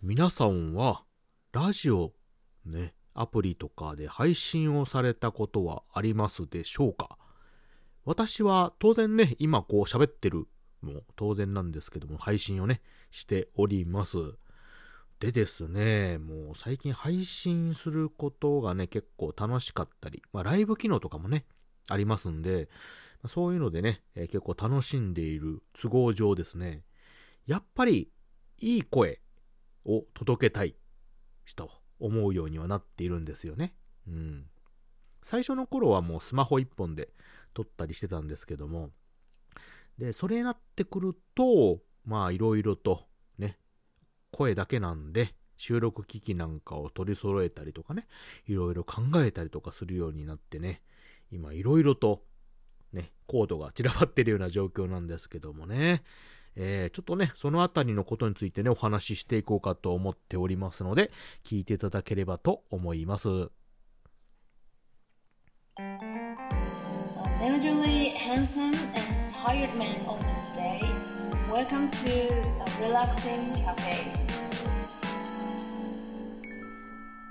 皆さんはラジオね、アプリとかで配信をされたことはありますでしょうか？私は当然ね、今こう喋ってるも当然なんですけども、配信をね、しております。でですね、もう最近配信することがね、結構楽しかったり、まあライブ機能とかもね、ありますんで、そういうのでね、えー、結構楽しんでいる都合上ですね、やっぱりいい声を届けたいと思うようにはなっているんですよね。うん。最初の頃はもうスマホ一本で撮ったりしてたんですけども、で、それになってくると、まあいろいろとね、声だけなんで、収録機器なんかを取り揃えたりとかね、いろいろ考えたりとかするようになってね、今いろいろとね、コードが散らばってるような状況なんですけどもね、えー、ちょっとね、そのあたりのことについてね、お話ししていこうかと思っておりますので、聞いていただければと思います。Unusually handsome and tired man on us today. Welcome to a relaxing cafe.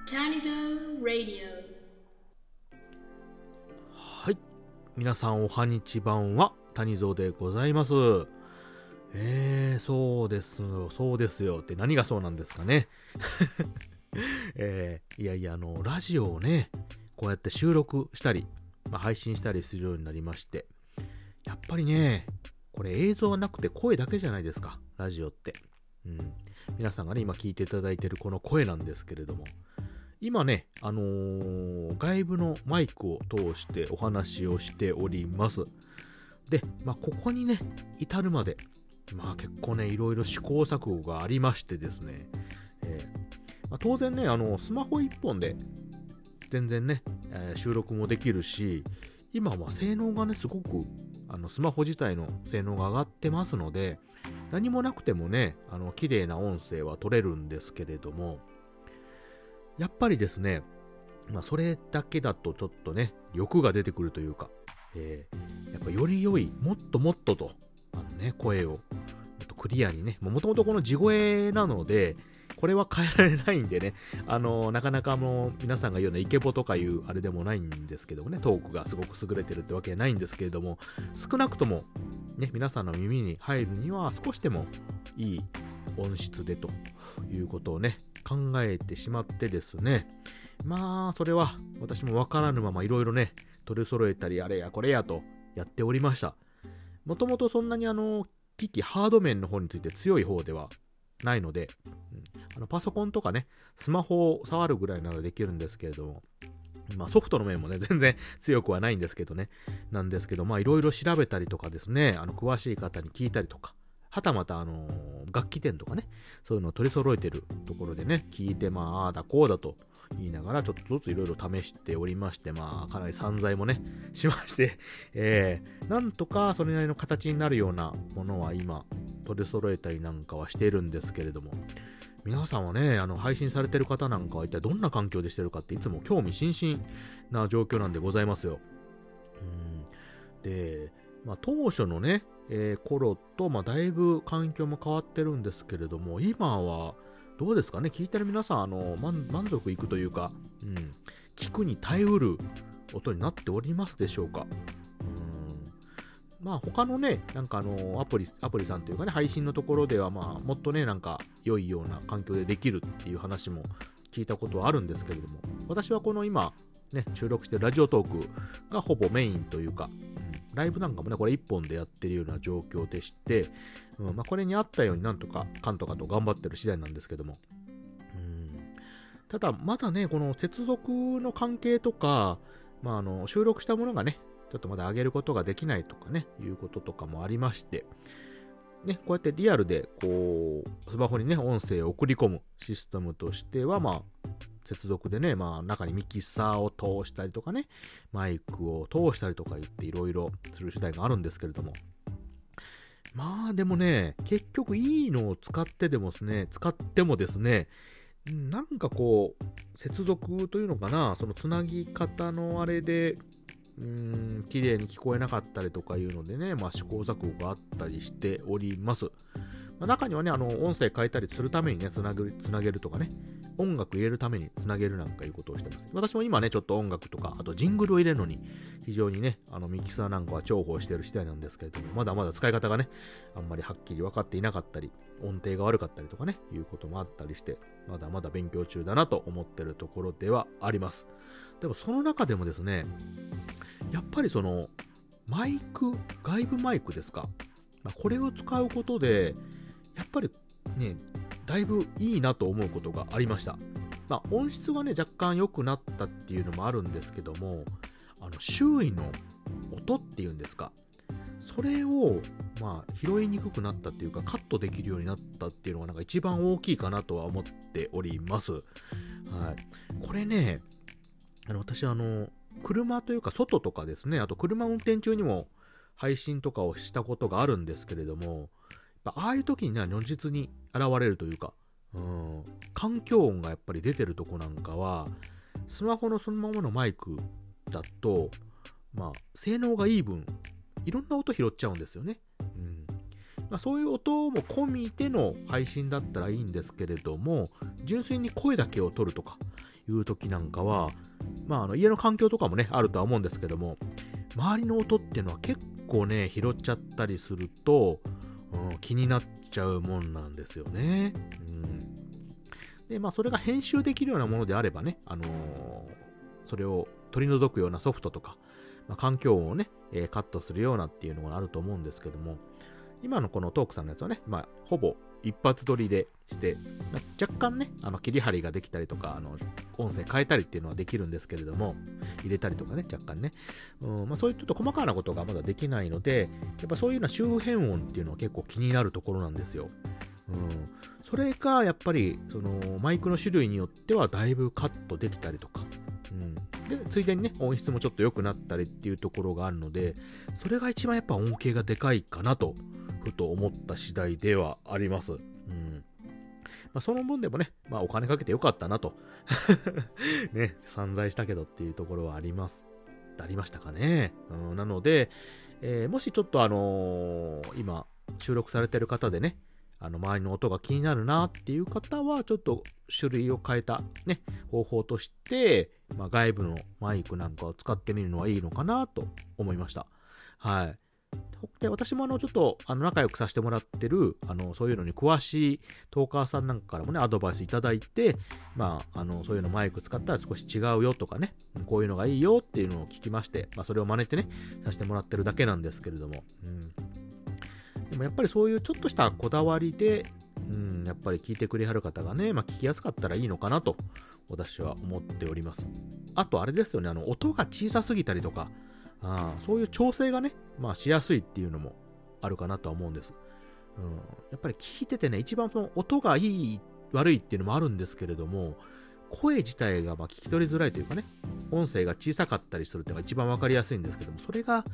Tiny Zone Radio. はい。皆さんおはにちばんは、谷蔵でございます。えー、そうですよ、そうですよって何がそうなんですかね。えー、いやいや、あの、ラジオをね、こうやって収録したり、まあ、配信したりするようになりまして、やっぱりね、これ映像はなくて声だけじゃないですか、ラジオって。うん。皆さんがね、今聞いていただいてるこの声なんですけれども、今ね、あのー、外部のマイクを通してお話をしております。で、まあ、ここにね、至るまで、まあ結構ね、いろいろ試行錯誤がありましてですね、えーまあ、当然ね、あの、スマホ1本で全然ね、えー、収録もできるし、今は性能がね、すごく、あの、スマホ自体の性能が上がってますので、何もなくてもね、あの、綺麗な音声は取れるんですけれども、やっぱりですね、まあ、それだけだとちょっとね、欲が出てくるというか、えー、やっぱより良い、もっともっとと、ね、声を、クリアにね、もともとこの地声なので、これは変えられないんでね、あの、なかなかあの、皆さんが言うようなイケボとかいうあれでもないんですけどもね、トークがすごく優れてるってわけないんですけれども、少なくとも、ね、皆さんの耳に入るには少しでもいい音質でということをね、考えてしまってですね、まあ、それは私もわからぬままいろいろね、取り揃えたり、あれやこれやとやっておりました。もともとそんなにあの、機器、ハード面の方について強い方ではないので、うん、あのパソコンとかね、スマホを触るぐらいならできるんですけれども、まあソフトの面もね、全然強くはないんですけどね、なんですけど、まあいろいろ調べたりとかですね、あの詳しい方に聞いたりとか、はたまたあの、楽器店とかね、そういうのを取り揃えてるところでね、聞いて、まあ、ああだこうだと言いながら、ちょっとずついろいろ試しておりまして、まあ、かなり散財もね、しまして、えー、なんとかそれなりの形になるようなものは今、取り揃えたりなんかはしているんですけれども、皆さんはね、あの、配信されてる方なんかは一体どんな環境でしてるかっていつも興味津々な状況なんでございますよ。うん。で、まあ、当初のね、えー、頃と、まあ、だいぶ環境も変わってるんですけれども、今は、どうですかね？聞いてる皆さん、あの、満足いくというか、うん、聞くに耐えうる音になっておりますでしょうか？うん。まあ他のね、なんかあの、アプリ、アプリさんというかね、配信のところでは、まあ、もっとね、なんか、良いような環境でできるっていう話も聞いたことはあるんですけれども、私はこの今、ね、収録してるラジオトークがほぼメインというか、ライブなんかもね、これ1本でやってるような状況でして、うんまあ、これに合ったようになんとか、かんとかと頑張ってる次第なんですけども。うん、ただ、まだね、この接続の関係とか、まあ、あの収録したものがね、ちょっとまだ上げることができないとかね、いうこととかもありまして、ね、こうやってリアルで、こう、スマホにね、音声を送り込むシステムとしては、まあ、接続でね、まあ中にミキサーを通したりとかね、マイクを通したりとか言っていろいろする次第があるんですけれども。まあでもね、結局いいのを使ってでもですね、使ってもですね、なんかこう、接続というのかな、そのつなぎ方のあれで、うーん、綺麗に聞こえなかったりとかいうのでね、まあ試行錯誤があったりしております。中にはね、あの、音声変えたりするためにね、つなぐ、つなげるとかね、音楽入れるためにつなげるなんかいうことをしてます。私も今ね、ちょっと音楽とか、あとジングルを入れるのに、非常にね、あの、ミキサーなんかは重宝してる次第なんですけれども、まだまだ使い方がね、あんまりはっきり分かっていなかったり、音程が悪かったりとかね、いうこともあったりして、まだまだ勉強中だなと思ってるところではあります。でもその中でもですね、やっぱりその、マイク、外部マイクですか？これを使うことで、やっぱりね、だいぶいいなと思うことがありました。まあ、音質はね、若干良くなったっていうのもあるんですけども、あの周囲の音っていうんですか、それを、まあ、拾いにくくなったっていうか、カットできるようになったっていうのが、なんか一番大きいかなとは思っております。はい。これね、あの私、あの、車というか、外とかですね、あと車運転中にも配信とかをしたことがあるんですけれども、ああいう時にね、如実に現れるというか、うん、環境音がやっぱり出てるとこなんかは、スマホのそのままのマイクだと、まあ、性能がいい分、いろんな音拾っちゃうんですよね。うんまあ、そういう音も込みでの配信だったらいいんですけれども、純粋に声だけを取るとかいう時なんかは、まあ、あの家の環境とかもね、あるとは思うんですけども、周りの音っていうのは結構ね、拾っちゃったりすると、うん、気になっちゃうもんなんですよね。うん、で、まあ、それが編集できるようなものであればね、あのー、それを取り除くようなソフトとか、まあ、環境をね、えー、カットするようなっていうのがあると思うんですけども、今のこのトークさんのやつはね、まあ、ほぼ一発撮りでして、まあ、若干ね、あの切り張りができたりとか、あの音声変えたりっていうのはできるんですけれども、入れたりとかね、若干ね、うんまあ、そういうちょっと細かなことがまだできないので、やっぱそういうような周辺音っていうのは結構気になるところなんですよ。うん、それがやっぱりそのマイクの種類によってはだいぶカットできたりとか、うん、でついでにね音質もちょっと良くなったりっていうところがあるのでそれが一番やっぱ恩恵がでかいかなとふと思った次第ではあります。うんまあ、その分でもね、まあ、お金かけてよかったなと ね、散財したけどっていうところはあります。ありましたかね。うん、なので、えー、もしちょっとあのー、今、収録されてる方でね、あの、周りの音が気になるなっていう方は、ちょっと種類を変えたね、方法として、まあ、外部のマイクなんかを使ってみるのはいいのかなと思いました。はい。で、私もあの、ちょっと、あの、仲良くさせてもらってる、あの、そういうのに詳しいトーカーさんなんかからもね、アドバイスいただいて、まあ、あの、そういうのマイク使ったら少し違うよとかね、こういうのがいいよっていうのを聞きまして、まあ、それを真似てね、させてもらってるだけなんですけれども、うん。でもやっぱりそういうちょっとしたこだわりで、うん、やっぱり聞いてくれはる方がね、まあ、聞きやすかったらいいのかなと、私は思っております。あと、あれですよね、あの、音が小さすぎたりとか、あそういう調整がね、まあ、しやすいっていうのもあるかなとは思うんです。うん、やっぱり聞いててね、一番その音がいい、悪いっていうのもあるんですけれども、声自体がま聞き取りづらいというかね、音声が小さかったりするっていうのが一番わかりやすいんですけども、それが、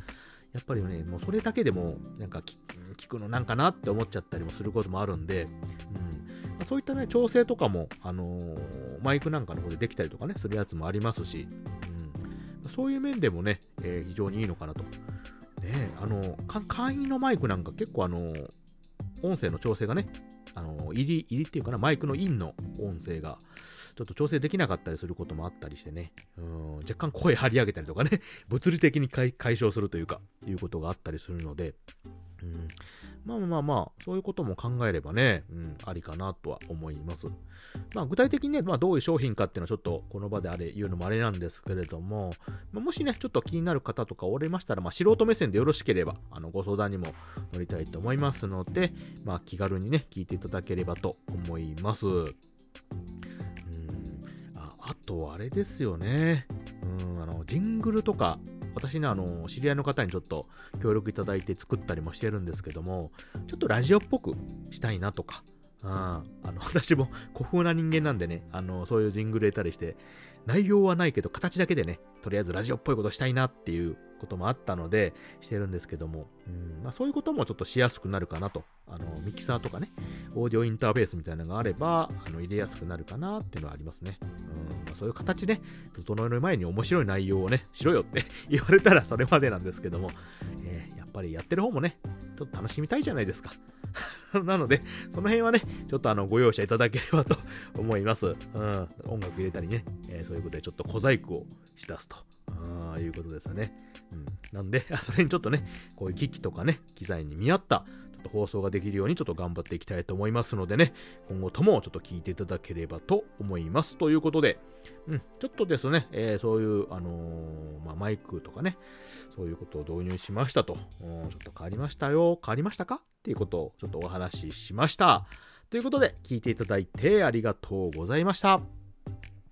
やっぱりね、もうそれだけでも、なんか聞くのなんかなって思っちゃったりもすることもあるんで、うん。まそういったね、調整とかも、あのー、マイクなんかの方でできたりとかね、するやつもありますし、そういう面でもね、えー、非常にいいのかなと。ねあの、会員のマイクなんか結構あの、音声の調整がね、あの、入り、入りっていうかな、マイクのインの音声が、ちょっと調整できなかったりすることもあったりしてね、うん若干声張り上げたりとかね、物理的に解消するというか、いうことがあったりするので、まあまあまあ、そういうことも考えればね、うん、ありかなとは思います。まあ具体的にね、まあどういう商品かっていうのはちょっとこの場であれ言うのもあれなんですけれども、まあ、もしね、ちょっと気になる方とかおれましたら、まあ素人目線でよろしければ、あの、ご相談にも乗りたいと思いますので、まあ気軽にね、聞いていただければと思います。うんああとあれですよね。うん、あの、ジングルとか、私ね、あの、知り合いの方にちょっと協力いただいて作ったりもしてるんですけども、ちょっとラジオっぽくしたいなとか、ああの、私も 古風な人間なんでね、あの、そういうジングル得たりして、内容はないけど、形だけでね、とりあえずラジオっぽいことしたいなっていうこともあったので、してるんですけども、うんまあ、そういうこともちょっとしやすくなるかなと。あの、ミキサーとかね、オーディオインターフェースみたいなのがあれば、あの入れやすくなるかなっていうのはありますね。うんあ、そういう形で、整える前に面白い内容をね、しろよって 言われたらそれまでなんですけども、えー、やっぱりやってる方もね、ちょっと楽しみたいじゃないですか。なので、その辺はね、ちょっとあの、ご容赦いただければと思います。うん。音楽入れたりね、えー、そういうことでちょっと小細工をしだすと。あいうことですよね。うん。なんで、それにちょっとね、こういう機器とかね、機材に見合った、と放送ができるようにちょっと頑張っていきたいと思いますのでね、今後ともちょっと聞いていただければと思います。ということで、うん、ちょっとですね、えー、そういう、あのー、まあ、マイクとかね、そういうことを導入しましたと、ちょっと変わりましたよ、変わりましたか？っていうことをちょっとお話ししました。ということで、聞いていただいてありがとうございました。